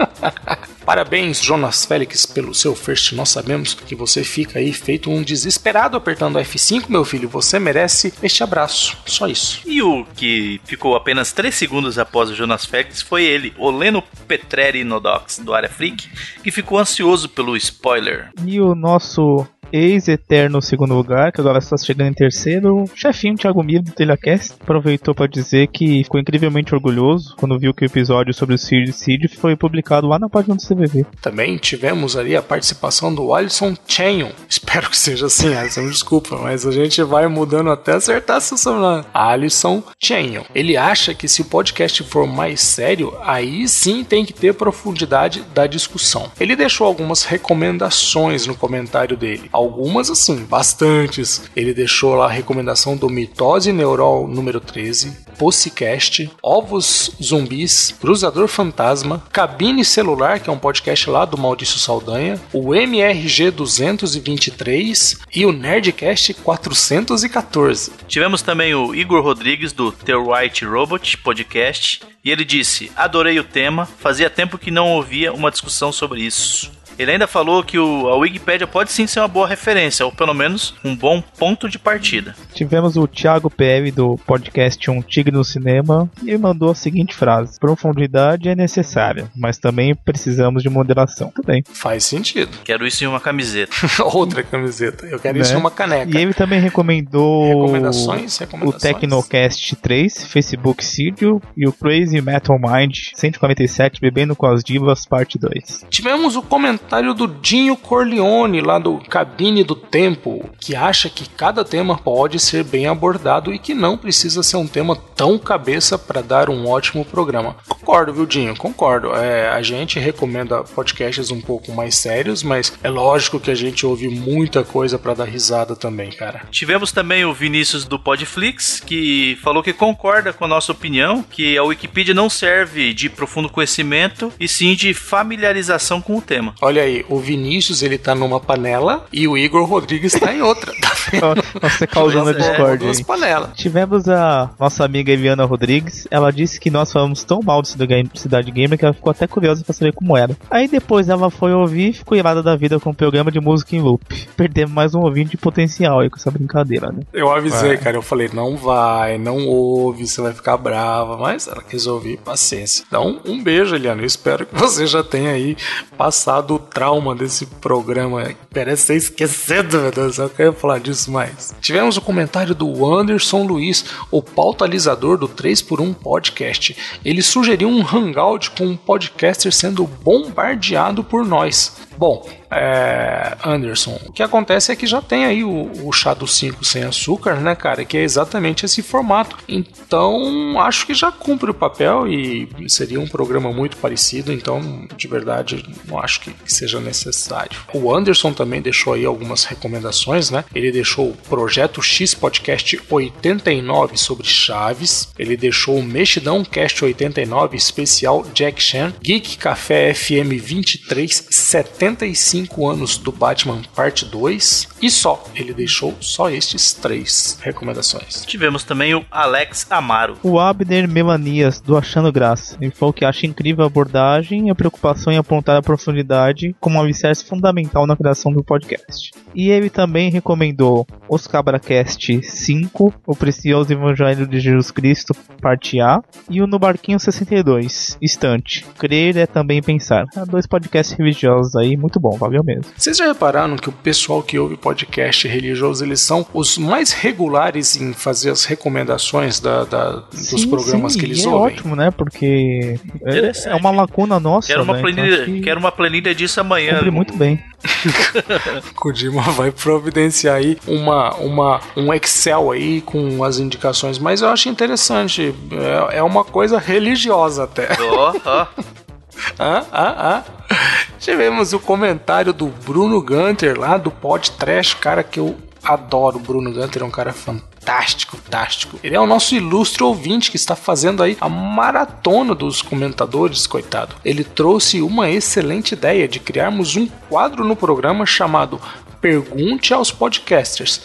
Parabéns, Jonas Félix, pelo seu first. Nós sabemos que você fica aí feito um desesperado apertando F5, meu filho. Você merece este abraço. Só isso. E o que ficou apenas 3 segundos após o Jonas Félix foi ele, Oleno Petreri Nodox, do Área Freak, que ficou ansioso pelo spoiler. E o nosso ex-eterno segundo lugar, que agora está chegando em terceiro. O chefinho Thiago Miro do Telecast aproveitou para dizer que ficou incrivelmente orgulhoso quando viu que o episódio sobre o Seed Seed foi publicado lá na página do CVV. Também tivemos ali a participação do Alisson Chenyon. Espero que seja assim, Alisson, desculpa, mas a gente vai mudando até acertar essa sobrenome. Alisson Chenyon. Ele acha que se o podcast for mais sério, aí sim tem que ter profundidade da discussão. Ele deixou algumas recomendações no comentário dele algumas assim, bastantes. Ele deixou lá a recomendação do mitose neural número 13, Possicast, Ovos Zumbis, Cruzador Fantasma, Cabine Celular, que é um podcast lá do Maurício Saldanha, o MRG 223 e o Nerdcast 414. Tivemos também o Igor Rodrigues do The White Robot Podcast e ele disse: Adorei o tema, fazia tempo que não ouvia uma discussão sobre isso. Ele ainda falou que o, a Wikipedia pode sim ser uma boa referência, ou pelo menos um bom ponto de partida. Tivemos o Thiago PM do podcast Um Tigre no Cinema e mandou a seguinte frase: Profundidade é necessária, mas também precisamos de moderação. Também. Faz sentido. Quero isso em uma camiseta. Outra camiseta. Eu quero né? isso em uma caneca. E ele também recomendou recomendações, recomendações. o Tecnocast 3, Facebook Studio e o Crazy Metal Mind 147 Bebendo com as Divas, parte 2. Tivemos o comentário comentário do Dinho Corleone, lá do Cabine do Tempo, que acha que cada tema pode ser bem abordado e que não precisa ser um tema tão cabeça para dar um ótimo programa. Concordo, viu, Dinho? Concordo. É, a gente recomenda podcasts um pouco mais sérios, mas é lógico que a gente ouve muita coisa para dar risada também, cara. Tivemos também o Vinícius do Podflix, que falou que concorda com a nossa opinião, que a Wikipedia não serve de profundo conhecimento e sim de familiarização com o tema. Olha Olha aí, o Vinícius ele tá numa panela e o Igor Rodrigues tá em outra. Tá Você causando a discórdia. É, panelas. Tivemos a nossa amiga Eviana Rodrigues. Ela disse que nós falamos tão mal de Cidade Gamer que ela ficou até curiosa pra saber como era. Aí depois ela foi ouvir e ficou irada da vida com o programa de música em loop. Perdemos mais um ouvinte de potencial aí com essa brincadeira, né? Eu avisei, é. cara. Eu falei, não vai, não ouve, você vai ficar brava. Mas ela quis ouvir, paciência. Então, um beijo, Eliana. Eu espero que você já tenha aí passado trauma desse programa. Parece ser esquecido, meu Deus, eu quero falar disso mais. Tivemos o comentário do Anderson Luiz, o pautalizador do 3x1 Podcast. Ele sugeriu um hangout com um podcaster sendo bombardeado por nós. Bom, é, Anderson, o que acontece é que já tem aí o, o chá do 5 sem açúcar, né, cara? Que é exatamente esse formato. Então, acho que já cumpre o papel e seria um programa muito parecido. Então, de verdade, não acho que seja necessário. O Anderson também deixou aí algumas recomendações, né? Ele deixou o Projeto X Podcast 89 sobre Chaves. Ele deixou o Mexidão Cast 89 especial Jack Chan. Geek Café FM 23 70 75 anos do Batman Parte 2 e só. Ele deixou só estes três recomendações. Tivemos também o Alex Amaro. O Abner Melanias, do Achando Graça. Ele falou que acha incrível a abordagem e a preocupação em apontar a profundidade como um alicerce fundamental na criação do podcast. E ele também recomendou Os Cabracast 5, O Precioso Evangelho de Jesus Cristo, parte A, e o No Barquinho 62, Estante. Crer é também pensar. Há dois podcasts religiosos aí muito bom, valeu mesmo. Vocês já repararam que o pessoal que ouve podcast religioso, eles são os mais regulares em fazer as recomendações da, da dos sim, programas sim, que eles é ouvem? É ótimo, né? Porque é, é, uma lacuna nossa. Quero uma, né? planilha, então, quero uma planilha disso amanhã. Cumpre muito bem. Kojima vai providenciar aí uma, uma, um Excel aí com as indicações, mas eu acho interessante. É, é uma coisa religiosa até. Oh. Oh. Ah, ah, ah. Tivemos o comentário do Bruno Gunter lá do Pod Trash, cara que eu adoro. O Bruno Gunter é um cara fantástico, fantástico. Ele é o nosso ilustre ouvinte que está fazendo aí a maratona dos comentadores, coitado. Ele trouxe uma excelente ideia de criarmos um quadro no programa chamado Pergunte aos Podcasters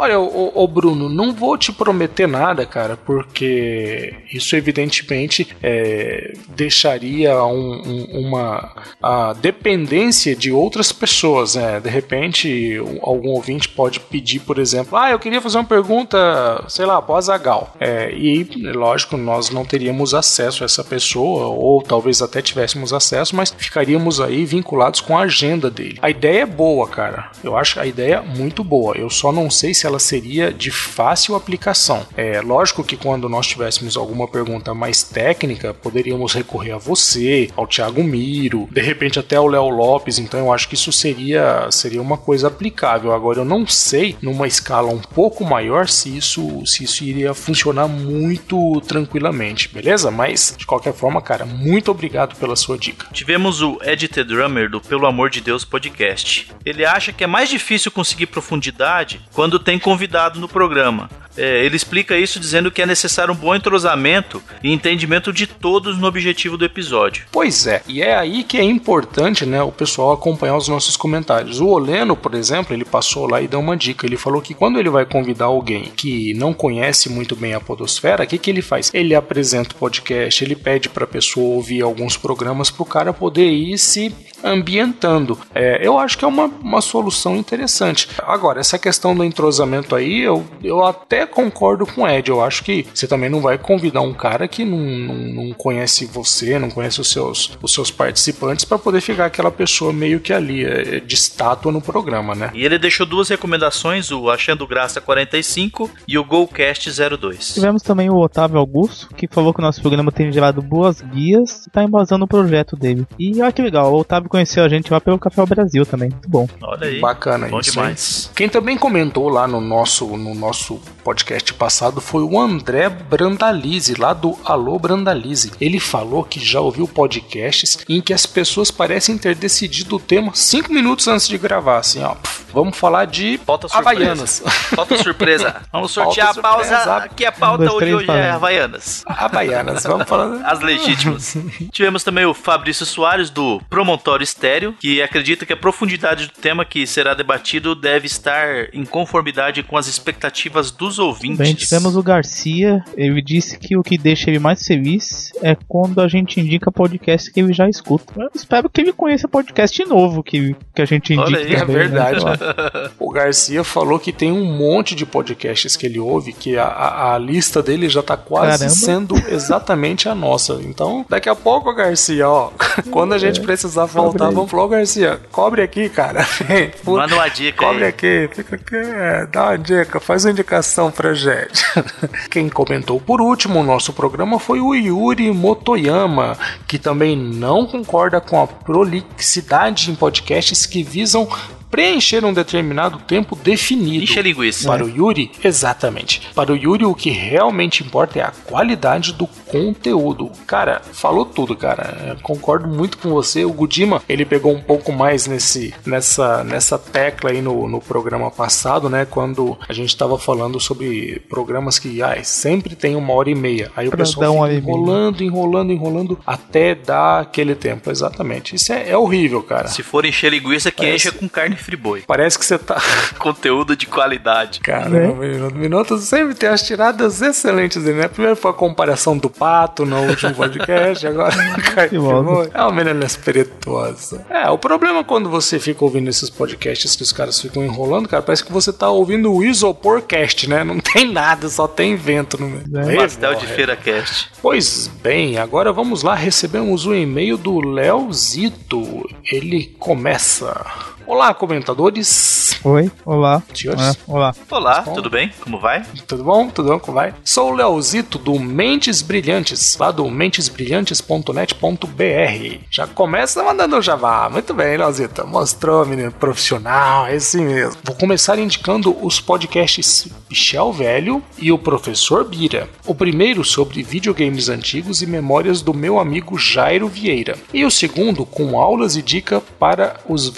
Olha, o, Bruno, não vou te prometer nada, cara, porque isso evidentemente é, deixaria um, um, uma a dependência de outras pessoas, né? De repente, algum ouvinte pode pedir, por exemplo, ah, eu queria fazer uma pergunta, sei lá, após a Gal. É, e, lógico, nós não teríamos acesso a essa pessoa, ou talvez até tivéssemos acesso, mas ficaríamos aí vinculados com a agenda dele. A ideia é boa, cara. Eu acho a ideia muito boa. Eu só não sei se ela seria de fácil aplicação. É lógico que quando nós tivéssemos alguma pergunta mais técnica, poderíamos recorrer a você, ao Thiago Miro, de repente até ao Léo Lopes, então eu acho que isso seria, seria uma coisa aplicável. Agora eu não sei numa escala um pouco maior se isso, se isso iria funcionar muito tranquilamente, beleza? Mas de qualquer forma, cara, muito obrigado pela sua dica. Tivemos o Ed The Drummer do Pelo Amor de Deus podcast. Ele acha que é mais difícil conseguir profundidade quando tem convidado no programa. É, ele explica isso dizendo que é necessário um bom entrosamento e entendimento de todos no objetivo do episódio. Pois é, e é aí que é importante, né, o pessoal acompanhar os nossos comentários. O Oleno, por exemplo, ele passou lá e deu uma dica. Ele falou que quando ele vai convidar alguém que não conhece muito bem a podosfera, o que, que ele faz? Ele apresenta o podcast, ele pede para a pessoa ouvir alguns programas para o cara poder ir se ambientando. É, eu acho que é uma, uma solução interessante. Agora, essa questão do entrosamento aí, eu, eu até concordo com o Ed. Eu acho que você também não vai convidar um cara que não, não, não conhece você, não conhece os seus, os seus participantes, para poder ficar aquela pessoa meio que ali, é, de estátua no programa, né? E ele deixou duas recomendações, o Achando Graça 45 e o GoCast 02. Tivemos também o Otávio Augusto, que falou que o nosso programa tem gerado boas guias e tá embasando o projeto dele. E olha que legal, o Otávio conheceu a gente lá pelo Café ao Brasil também. Muito bom. Olha aí. Bacana Bom isso. demais. hein? Quem também comentou lá no nosso, no nosso podcast passado foi o André Brandalize, lá do Alô Brandalize. Ele falou que já ouviu podcasts em que as pessoas parecem ter decidido o tema cinco minutos antes de gravar, assim, ó. Vamos falar de Pauta. Havaianas. Pauta surpresa. Vamos sortear Pauta a pausa. surpresa. Aqui a pauta Um, dois, hoje, três, hoje é falando. Havaianas. Havaianas, vamos falar. As legítimas. Tivemos também o Fabrício Soares, do Promontório Estéreo, que acredita que a profundidade do tema que será debatido deve estar em conformidade com as expectativas dos ouvintes. Bem, tivemos o Garcia, ele disse que o que deixa ele mais feliz é quando a gente indica podcast que ele já escuta. Eu espero que ele conheça podcast novo que, que a gente indica. Olha aí, é também, verdade. Né? Sei lá. O Garcia falou que tem um monte de podcasts que ele ouve, que a, a, a lista dele já tá quase Caramba. sendo exatamente a nossa. Então, daqui a pouco, Garcia, ó, quando a gente precisar voltar, aí. vamos falar, "Ô, Garcia, cobre aqui, cara. Manda uma dica Cobre aí. aqui, fica aqui, é, dá uma dica, faz uma indicação pra gente. Quem comentou por último o nosso programa foi o Yuri Motoyama, que também não concorda com a prolixidade em podcasts que visam preencher um determinado tempo definido. Enche a linguiça. Para o Yuri, exatamente. Para o Yuri, o que realmente importa é a qualidade do conteúdo. Cara, falou tudo, cara. Eu concordo muito com você. O Gudima, ele pegou um pouco mais nesse, nessa, nessa tecla aí no, no programa passado, né? Quando a gente estava falando sobre programas que ai, sempre tem uma hora e meia. Aí o Pra pessoal fica enrolando, enrolando, enrolando até dar aquele tempo. Exatamente. Isso é, é horrível, cara. Se for encher linguiça, que Parece- encha com carne friboi. Parece que você tá. Conteúdo de qualidade. Caramba, Minuto. Minuto sempre tem as tiradas excelentes dele, né? Primeiro foi a comparação do pato no último podcast, agora Que bom. é uma menina espirituosa. É, o problema é quando você fica ouvindo esses podcasts que os caras ficam enrolando, cara, parece que você tá ouvindo o Isoporcast, né? Não tem nada, só tem vento no meio. É. Pastel de horrível. feira cast. Pois bem, agora vamos lá, recebemos um e-mail do Leozito. Ele começa. Olá, comentadores. Oi, olá. Senhores. É, olá. Olá, tudo bem? Como vai? Tudo bom? Tudo bom? Como vai? Sou o Leozito do Mentes Brilhantes, lá do mentesbrilhantes.net.br. Já começa mandando o Java. Muito bem, Leozito. Mostrou, menino profissional, é assim mesmo. Vou começar indicando os podcasts Michel Velho e o Professor Bira. O primeiro sobre videogames antigos e memórias do meu amigo Jairo Vieira. E o segundo com aulas e dica para os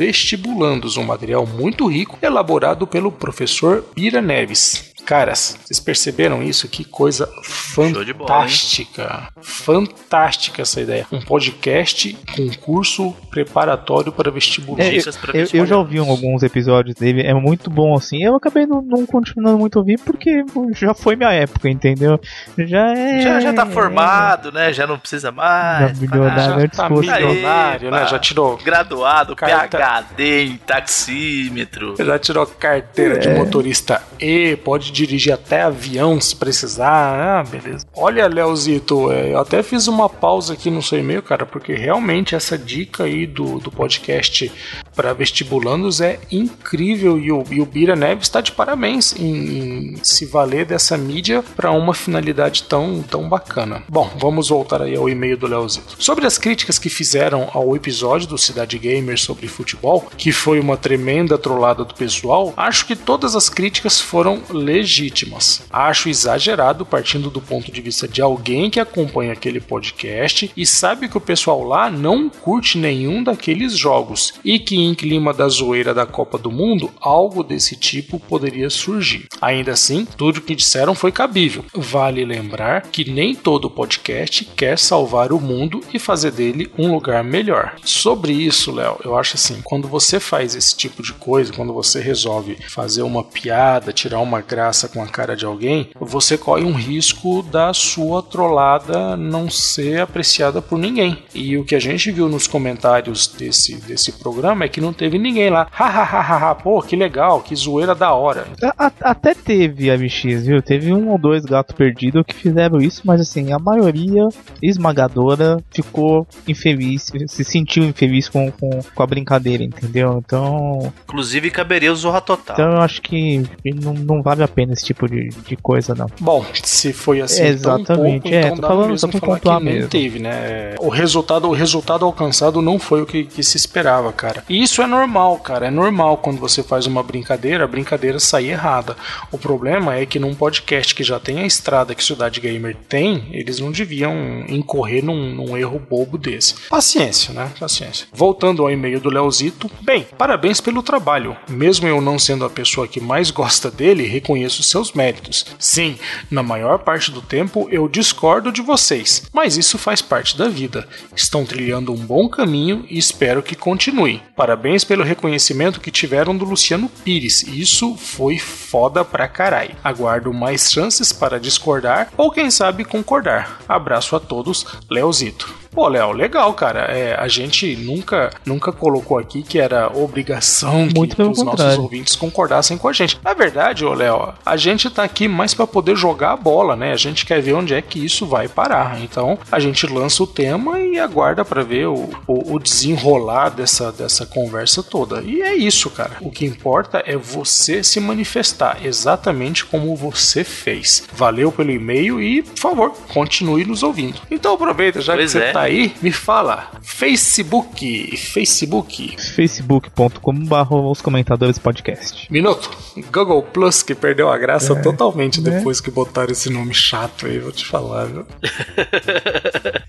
vestibulandos, um material muito rico elaborado pelo professor Bira Neves. Caras, vocês perceberam isso? Que coisa de bola, fantástica. Fantástica essa ideia. Um podcast com curso preparatório para vestibular. É, Eu, eu vestibular. já ouvi alguns episódios dele, é muito bom assim. Eu acabei não, não continuando muito a ouvir porque já foi minha época, entendeu? Já é. Já, já tá formado, né? Já não precisa Já mais. milionário já antes tá fosse. milionário, né? Já tirou, Graduado, Carta- PHD em taxímetro. já tirou carteira É. de motorista E, pode dirigir até avião se precisar. Ah, beleza. Olha, Leozito, é, eu até fiz uma pausa aqui no seu e-mail, cara, porque realmente essa dica aí do, do podcast para vestibulandos é incrível e o, e o Bira Neves está de parabéns em, em se valer dessa mídia para uma finalidade tão, tão bacana. Bom, vamos voltar aí ao e-mail do Leozito. Sobre as críticas que fizeram ao episódio do Cidade Gamer sobre futebol, que foi uma tremenda trollada do pessoal, acho que todas as críticas foram legítimas. Acho exagerado partindo do ponto de vista de alguém que acompanha aquele podcast e sabe que o pessoal lá não curte nenhum daqueles jogos e que em clima da zoeira da Copa do Mundo, algo desse tipo poderia surgir. Ainda assim, tudo que disseram foi cabível. Vale lembrar que nem todo podcast quer salvar o mundo e fazer dele um lugar melhor. Sobre isso, Léo, eu acho assim, quando você faz esse tipo de coisa, quando você resolve fazer uma piada, tirar uma graça com a cara de alguém, você corre um risco da sua trollada não ser apreciada por ninguém. E o que a gente viu nos comentários desse, desse programa é que não teve ninguém lá. Hahaha, pô, que legal, que zoeira da hora. A, até teve a MX, viu? Teve um ou dois gatos perdidos que fizeram isso, mas assim, a maioria esmagadora ficou infeliz, se sentiu infeliz com, com, com a brincadeira, entendeu? Então. Inclusive caberia o Zorra Total. Então eu acho que não, não vale a pena esse tipo de, de coisa, não. Bom, se foi assim, exatamente. Pouco, é, então tô falando só pra pontuar mesmo. teve, né? O resultado, o resultado alcançado não foi o que, que se esperava, cara. E isso é normal, cara. É normal quando você faz uma brincadeira, a brincadeira sair errada. O problema é que num podcast que já tem a estrada que Cidade Gamer tem, eles não deviam incorrer num, num erro bobo desse. Paciência, né? Paciência. Voltando ao e-mail do Leozito. Bem, parabéns pelo trabalho. Mesmo eu não sendo a pessoa que mais gosta dele, reconheço seus méritos. Sim, na maior parte do tempo eu discordo de vocês, mas isso faz parte da vida. Estão trilhando um bom caminho e espero que continue. Parabéns pelo reconhecimento que tiveram do Luciano Pires. Isso foi foda pra caralho. Aguardo mais chances para discordar ou quem sabe concordar. Abraço a todos, Leozito. Pô, Léo, legal, cara. É, a gente nunca, nunca colocou aqui que era obrigação Muito que, que os contrário. nossos ouvintes concordassem com a gente. Na verdade, ô Léo, a gente tá aqui mais para poder jogar a bola, né? A gente quer ver onde é que isso vai parar. Então, a gente lança o tema e aguarda para ver o, o, o, desenrolar dessa, dessa conversa toda. E é isso, cara. O que importa é você se manifestar exatamente como você fez. Valeu pelo e-mail e, por favor, continue nos ouvindo. Então aproveita, já pois que você é. tá aí, me fala. Facebook, Facebook. facebook.com.br os comentadores podcast. Minuto. Google Plus que perdeu a graça é, totalmente né? depois que botaram esse nome chato aí, vou te falar, viu?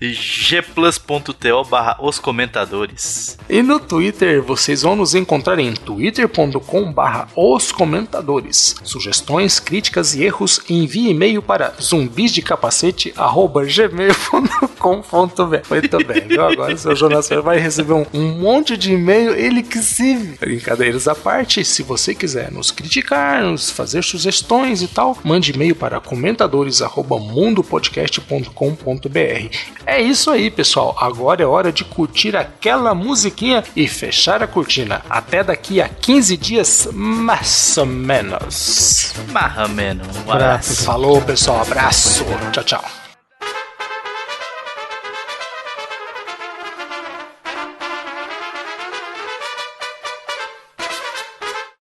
gplus.to barra os comentadores. E no Twitter, vocês vão nos encontrar em twitter.com barra os comentadores. Sugestões, críticas e erros, envie e-mail para zumbisdecapacete.gmail.com.br muito bem, viu? Agora o seu Jonas vai receber um, um monte de e-mail, ele que se. Brincadeiras à parte, se você quiser nos criticar, nos fazer sugestões e tal, mande e-mail para comentadores.mundopodcast.com.br. É isso aí, pessoal. Agora é hora de curtir aquela musiquinha e fechar a cortina. Até daqui a 15 dias, mais ou menos. Mais ou menos. Um abraço. Falou, pessoal. Abraço. Tchau, tchau.